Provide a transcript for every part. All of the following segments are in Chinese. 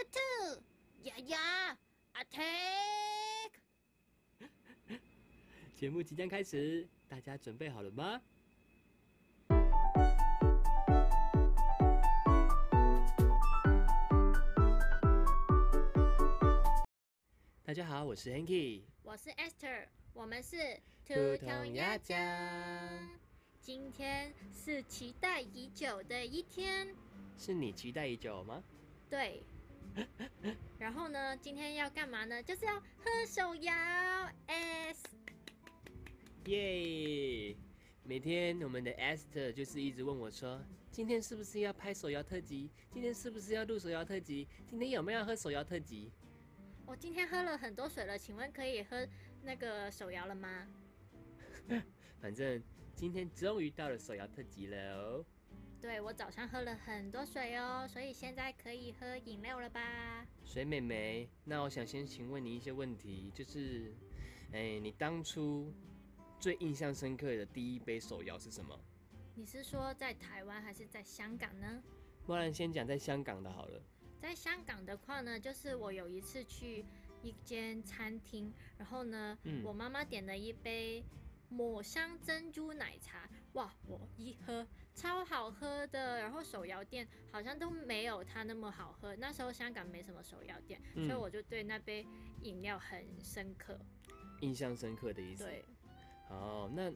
兔兔，呀呀，attack！节目即将开始，大家准备好了吗？大家好，我是 Hanky。我是 Esther，我们是兔童鸭酱。今天是期待已久的一天，是你期待已久吗？对。然后呢，今天要干嘛呢？就是要喝手摇 S。耶！每天我们的 Esther 就是一直问我说，今天是不是要拍手摇特辑？今天是不是要录手摇特辑？今天有没有要喝手摇特辑？我今天喝了很多水了，请问可以喝那个手摇了吗？反正今天终于到了手摇特辑了哦。对，我早上喝了很多水哦，所以现在可以喝饮料了吧？水妹妹，那我想先请问你一些问题，就是，哎，你当初最印象深刻的第一杯手摇是什么？你是说在台湾还是在香港呢？不然先讲在香港的好了。在香港的话呢，就是我有一次去一间餐厅，然后呢，嗯我妈妈点了一杯抹香珍珠奶茶，哇，我一喝超好喝的，然后手摇店好像都没有它那么好喝。那时候香港没什么手摇店，嗯所以我就对那杯饮料很深刻。印象深刻的意思。对，哦，那，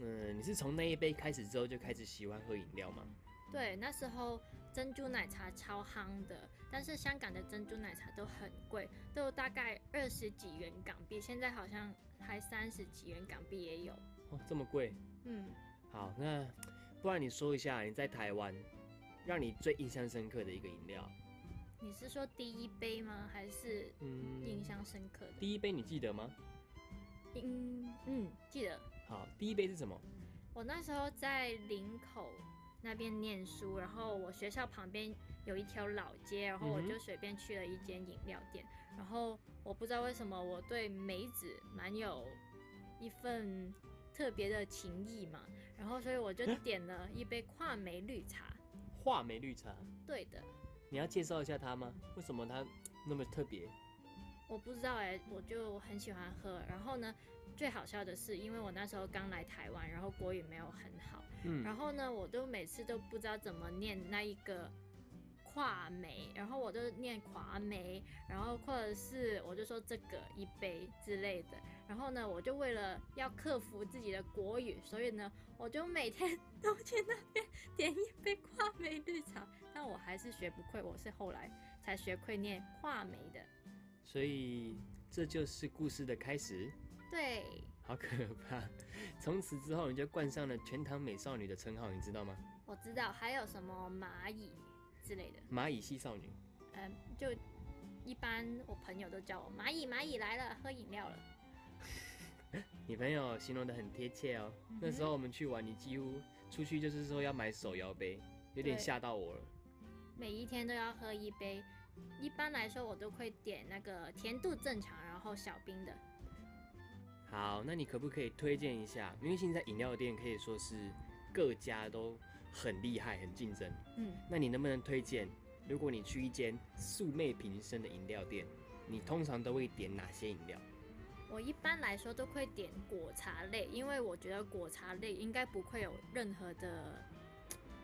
嗯、你是从那一杯开始之后就开始喜欢喝饮料吗？对，那时候珍珠奶茶超夯的，但是香港的珍珠奶茶都很贵，都大概二十几元港币，现在好像还三十几元港币也有。哦，这么贵。嗯，好，那不然你说一下你在台湾让你最印象深刻的一个饮料。你是说第一杯吗？还是嗯，印象深刻的？第一杯你记得吗？嗯嗯，记得好，第一杯是什么？我那时候在林口那边念书，然后我学校旁边有一条老街，然后我就随便去了一间饮料店，然后我不知道为什么我对梅子蛮有一份特别的情谊嘛，然后所以我就点了一杯话梅绿茶。话梅绿茶。对的，你要介绍一下它吗？为什么它那么特别？我不知道哎、我就很喜欢喝。然后呢，最好笑的是，因为我那时候刚来台湾，然后国语没有很好，嗯，然后呢，我都每次都不知道怎么念那一个跨梅，然后我就念华梅，然后或者是我就说这个一杯之类的。然后呢，我就为了要克服自己的国语，所以呢，我就每天都去那边点一杯跨梅绿茶，但我还是学不会，我是后来才学会念跨梅的。所以这就是故事的开始。对，好可怕！从此之后，你就冠上了全糖美少女的称号，你知道吗？我知道还有什么蚂蚁之类的，蚂蚁系少女。嗯，就一般我朋友都叫我蚂蚁，蚂蚁来了，喝饮料了。你朋友形容的很贴切哦。那时候我们去玩，你几乎出去就是说要买手摇杯，有点吓到我了。每一天都要喝一杯。一般来说，我都会点那个甜度正常，然后小冰的。好，那你可不可以推荐一下？因为现在饮料店可以说是各家都很厉害、很竞争。嗯，那你能不能推荐，如果你去一间素昧平生的饮料店，你通常都会点哪些饮料？我一般来说都会点果茶类，因为我觉得果茶类应该不会有任何的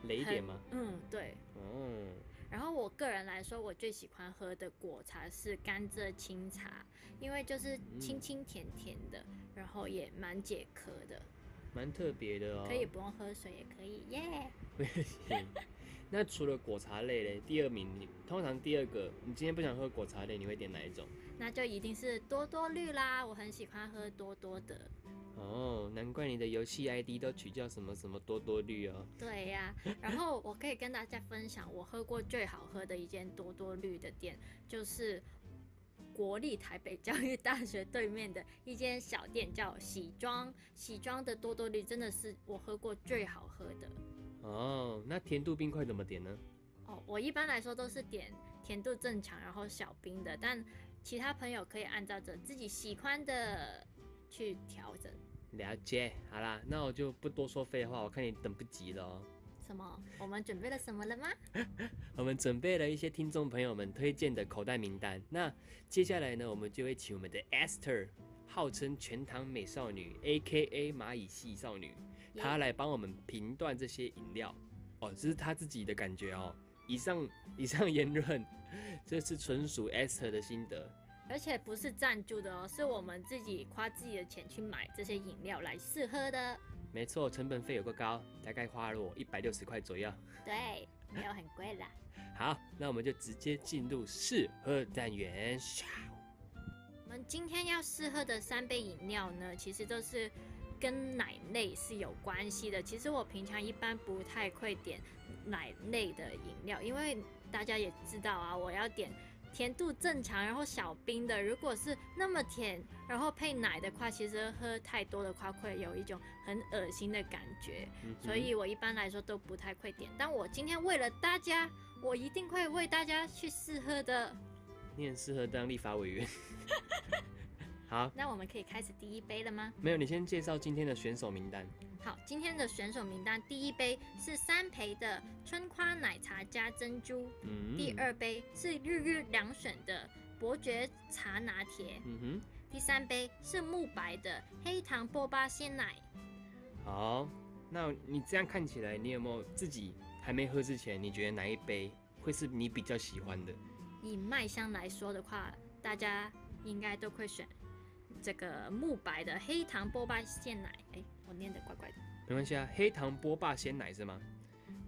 雷点吗？嗯，对。哦，然后我个人来说，我最喜欢喝的果茶是甘蔗清茶，因为就是清清甜甜的，然后也蛮解渴的，蛮特别的哦。可以不用喝水也可以耶。那除了果茶类嘞，第二名你通常第二个，你今天不想喝果茶类，你会点哪一种？那就一定是多多绿啦，我很喜欢喝多多的。哦，难怪你的游戏 ID 都取叫什么什么多多绿哦。对呀、然后我可以跟大家分享，我喝过最好喝的一间多多绿的店，就是国立台北教育大学对面的一间小店，叫喜庄。喜庄的多多绿真的是我喝过最好喝的。哦，那甜度冰块怎么点呢？哦，我一般来说都是点甜度正常，然后小冰的，但其他朋友可以按照着自己喜欢的去调整。了解，好啦，那我就不多说废话，我看你等不及了哦。什什么？我们准备了什么了吗？我们准备了一些听众朋友们推荐的口袋名单。那接下来呢，我们就会请我们的 Esther，号称全糖美少女，A.K.A 蚂蚁系少女，她来帮我们评断这些饮料。哦，这是她自己的感觉哦。以上以上言论，这是纯属 Esther 的心得。而且不是赞助的哦，是我们自己花自己的钱去买这些饮料来试喝的。没错，成本费有个高，大概花了我一百六十块左右。对，没有很贵啦。好，那我们就直接进入试喝单元。我们今天要试喝的三杯饮料呢，其实都是跟奶类是有关系的。其实我平常一般不太会点奶类的饮料，因为大家也知道啊，我要点。甜度正常，然后小冰的，如果是那么甜，然后配奶的话，其实喝太多的话会有一种很恶心的感觉，所以我一般来说都不太会点。但我今天为了大家，我一定会为大家去试喝的。你很适合当立法委员。好，那我们可以开始第一杯了吗？没有，你先介绍今天的选手名单。好，今天的选手名单，第一杯是三培的春花奶茶加珍珠，嗯，第二杯是日日两选的伯爵茶拿铁，嗯哼，第三杯是慕白的黑糖波巴鲜奶。好，那你这样看起来，你有没有自己还没喝之前，你觉得哪一杯会是你比较喜欢的？以麦香来说的话，大家应该都会选。这个慕白的黑糖波霸鲜奶，哎，我念的怪怪的，没关系啊，黑糖波霸鲜奶是吗？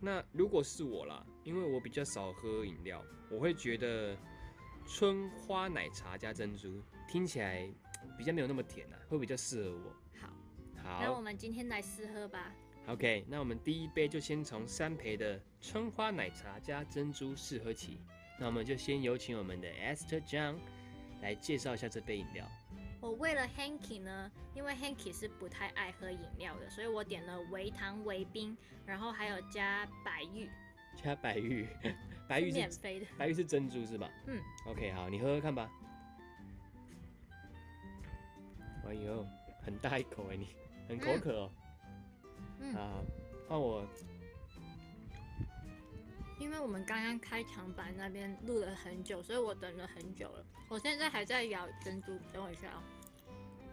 那如果是我啦，因为我比较少喝饮料，我会觉得春花奶茶加珍珠听起来比较没有那么甜啊，会比较适合我。好，好，那我们今天来试喝吧。OK，那我们第一杯就先从三培的春花奶茶加珍珠试喝起。那我们就先有请我们的 Esther Zhang 来介绍一下这杯饮料。我为了 Hanky 呢，因为 Hanky 是不太爱喝饮料的，所以我点了微糖微冰，然后还有加白玉，加白玉，白玉是免费的，白玉是珍珠是吧？嗯，OK，好，你喝喝看吧。哎呦，很大一口哎，你很口渴哦。嗯，啊，换我。因为我们刚刚开场版那边录了很久，所以我等了很久了。我现在还在咬珍珠，等我一下啊。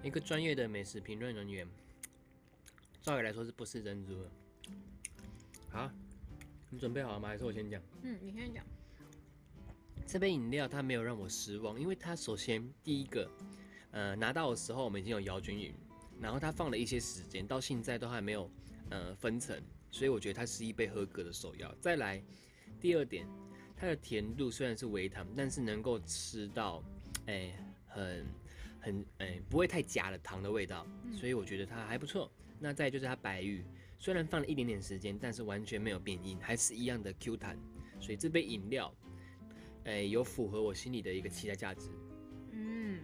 一个专业的美食评论人员，照理来说是不是珍珠的？好，你准备好了吗？还是我先讲？嗯，你先讲。这杯饮料它没有让我失望，因为它首先第一个，呃，拿到的时候我们已经有摇均匀，然后它放了一些时间，到现在都还没有呃分层，所以我觉得它是一杯合格的首要。再来。第二点，它的甜度虽然是微糖，但是能够吃到，哎，很很哎，不会太假的糖的味道，所以我觉得它还不错。那再就是它白玉，虽然放了一点点时间，但是完全没有变硬，还是一样的 Q 弹，所以这杯饮料，哎，有符合我心里的一个期待价值。嗯，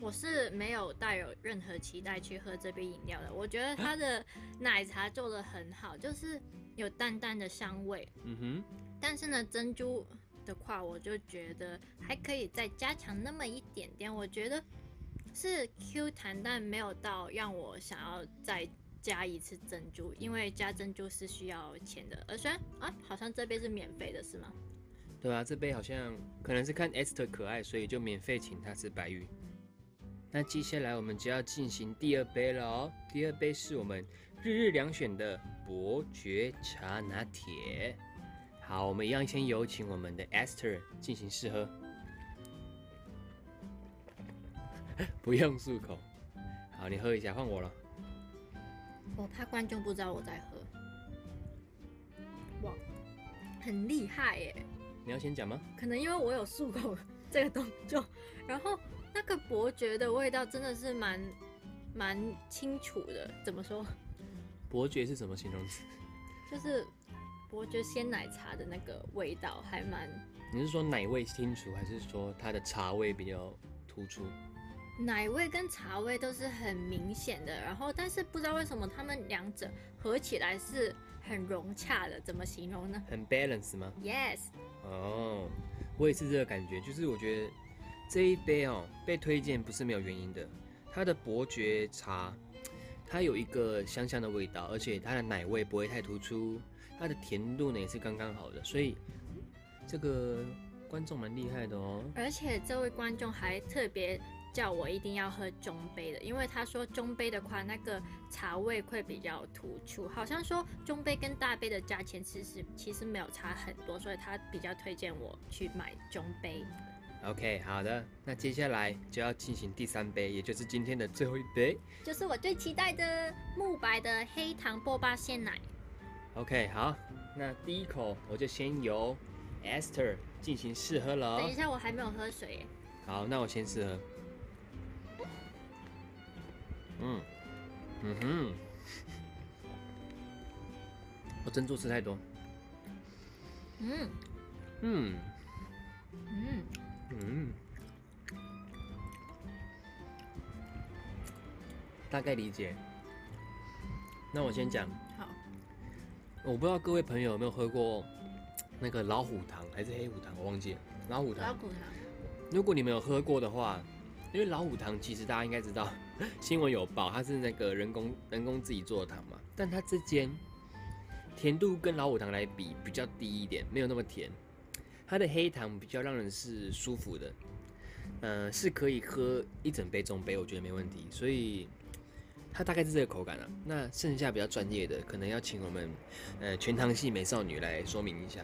我是没有带有任何期待去喝这杯饮料的，我觉得它的奶茶做的很好，就是。有淡淡的香味，嗯哼，但是呢，珍珠的话，我就觉得还可以再加强那么一点点。我觉得是 Q 弹，但没有到让我想要再加一次珍珠，因为加珍珠是需要钱的。而虽然啊，好像这杯是免费的，是吗？对啊，这杯好像可能是看 Esther 可爱，所以就免费请他吃白玉。那接下来我们就要进行第二杯了哦，第二杯是我们。日日两选的伯爵茶拿铁，好，我们一样先有请我们的 Esther 进行试喝，不用漱口。好，你喝一下，换我了。我怕观众不知道我在喝。哇，很厉害耶！你要先讲吗？可能因为我有漱口这个动作，然后那个伯爵的味道真的是蛮蛮清楚的。怎么说？伯爵是什么形容词？就是伯爵鲜奶茶的那个味道，还蛮……你是说奶味清楚，还是说它的茶味比较突出？奶味跟茶味都是很明显的，然后但是不知道为什么它们两者合起来是很融洽的，怎么形容呢？很 balance 吗？Yes。哦，我也是这个感觉，就是我觉得这一杯哦被推荐不是没有原因的，它的伯爵茶。它有一个香香的味道，而且它的奶味不会太突出，它的甜度呢也是刚刚好的，所以这个观众蛮厉害的哦。而且这位观众还特别叫我一定要喝中杯的，因为他说中杯的话，那个茶味会比较突出，好像说中杯跟大杯的价钱其实其实没有差很多，所以他比较推荐我去买中杯。OK，好的，那接下来就要进行第三杯，也就是今天的最后一杯。就是我最期待的慕白的黑糖波霸鲜奶。OK，好，那第一口我就先由 Esther 进行试喝了哦。等一下，我还没有喝水耶。好，那我先试喝。嗯，嗯哼，我珍珠吃太多。嗯嗯嗯，嗯，大概理解。那我先讲，好，我不知道各位朋友有没有喝过那个老虎糖还是黑虎糖，我忘记了。老虎糖，老虎糖。如果你们有喝过的话，因为老虎糖其实大家应该知道，新闻有报，它是那个人工人工自己做的糖嘛，但它之间甜度跟老虎糖来比比较低一点，没有那么甜。它的黑糖比较让人是舒服的，呃，是可以喝一整杯中杯，我觉得没问题。所以它大概是这个口感啊。那剩下比较专业的，可能要请我们呃全糖系美少女来说明一下。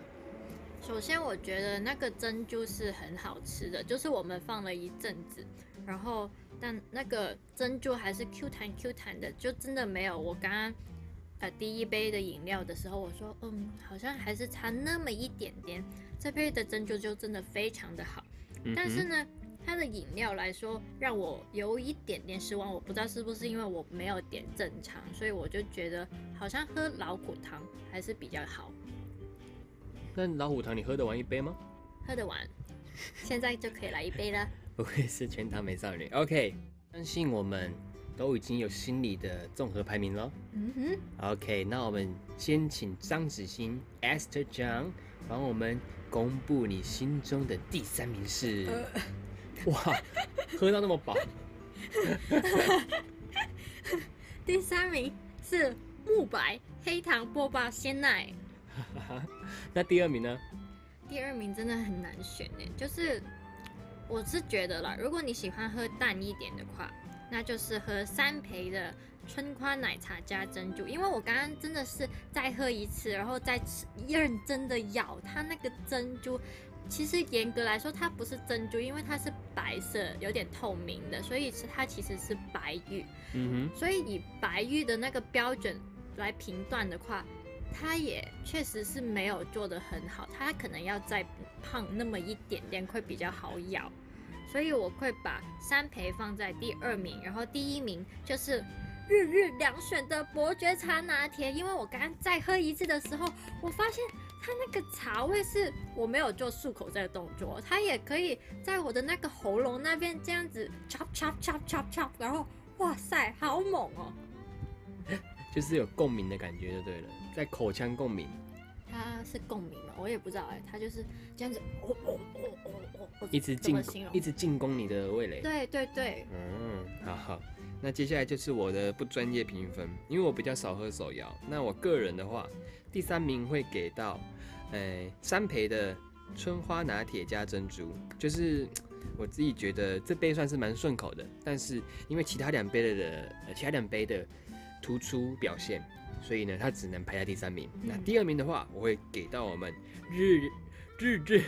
首先，我觉得那个珍珠是很好吃的，就是我们放了一阵子，然后但那个珍珠还是 Q 弹 Q 弹的，就真的没有我刚刚呃第一杯的饮料的时候，我说嗯，好像还是差那么一点点。这杯的珍珠就真的非常的好，但是呢，它的饮料来说让我有一点点失望，我不知道是不是因为我没有点正常，所以我就觉得好像喝老虎汤还是比较好。那老虎糖你喝得完一杯吗？喝得完，现在就可以来一杯了。不愧是全糖美少女。OK，相信我们都已经有心理的综合排名了。嗯哼，OK，那我们先请张子欣 Esther 张帮我们公布你心中的第三名是。哇，喝到那么饱，第三名是慕白黑糖波霸鲜奶，那第二名呢？第二名真的很难选呢。就是我是觉得啦，如果你喜欢喝淡一点的话，那就是喝三培的春花奶茶加珍珠。因为我刚刚真的是再喝一次，然后再吃认真的咬它那个珍珠。其实严格来说，它不是珍珠，因为它是白色，有点透明的，所以是它其实是白玉。嗯哼所以以白玉的那个标准来评断的话，它也确实是没有做的很好，它可能要再胖那么一点点会比较好咬。所以我会把三培放在第二名，然后第一名就是日日两选的伯爵茶拿铁，因为我刚刚再喝一次的时候，我发现它那个茶味是我没有做漱口这个动作，它也可以在我的那个喉咙那边这样子 chop chop chop chop chop，然后哇塞，好猛哦！哼，就是有共鸣的感觉就对了，在口腔共鸣，它是共鸣吗？我也不知道哎，它就是这样子，哦哦哦哦哦哦，一直进一直进攻你的味蕾。对对对，嗯，好好。那接下来就是我的不专业评分，因为我比较少喝手摇。那我个人的话，第三名会给到，呃，三培的春花拿铁加珍珠，就是 我自己觉得这杯算是蛮顺口的，但是因为其他两杯的呃其他两杯的突出表现，所以呢，它只能排在第三名。那第二名的话，我会给到我们日日 日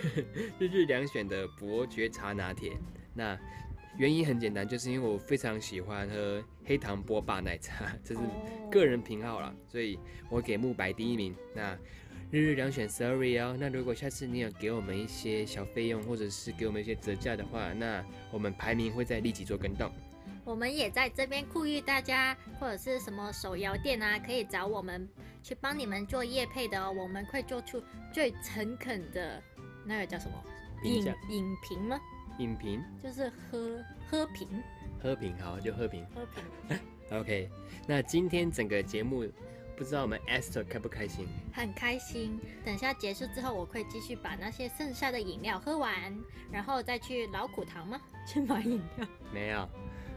日日两选的伯爵茶拿铁。那原因很简单，就是因为我非常喜欢喝黑糖波霸奶茶，这是哦个人偏好啦，所以我给慕白第一名。那日日两选 sorry 哦。那如果下次你有给我们一些小费用，或者是给我们一些折价的话，那我们排名会再立即做跟动。我们也在这边呼吁大家，或者是什么手摇店啊，可以找我们去帮你们做业配的哦。我们会做出最诚恳的那个叫什么影影评吗？影评就是喝喝瓶喝瓶好就喝瓶。喝瓶，OK，那今天整个节目不知道我们 Esther 开不开心？很开心。等下结束之后，我会继续把那些剩下的饮料喝完，然后再去老苦堂吗？去买饮料。没有，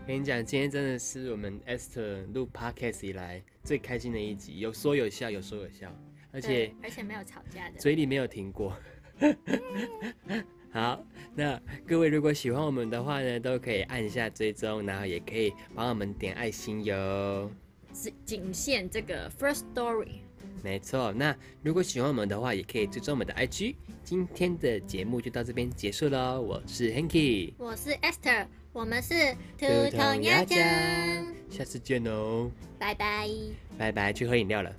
跟你讲，今天真的是我们 Esther 录 Podcast 以来最开心的一集，有说有笑，有说有笑。而且而且没有吵架的。嘴里没有停过。好，那各位如果喜欢我们的话呢，都可以按下追踪，然后也可以帮我们点爱心哟。只仅限这个 first story。没错，那如果喜欢我们的话，也可以追踪我们的 IG。今天的节目就到这边结束喽，我是 Hanky，我是 Esther，我们是兔兔头鸭酱，下次见哦，拜拜。拜拜，去喝饮料了。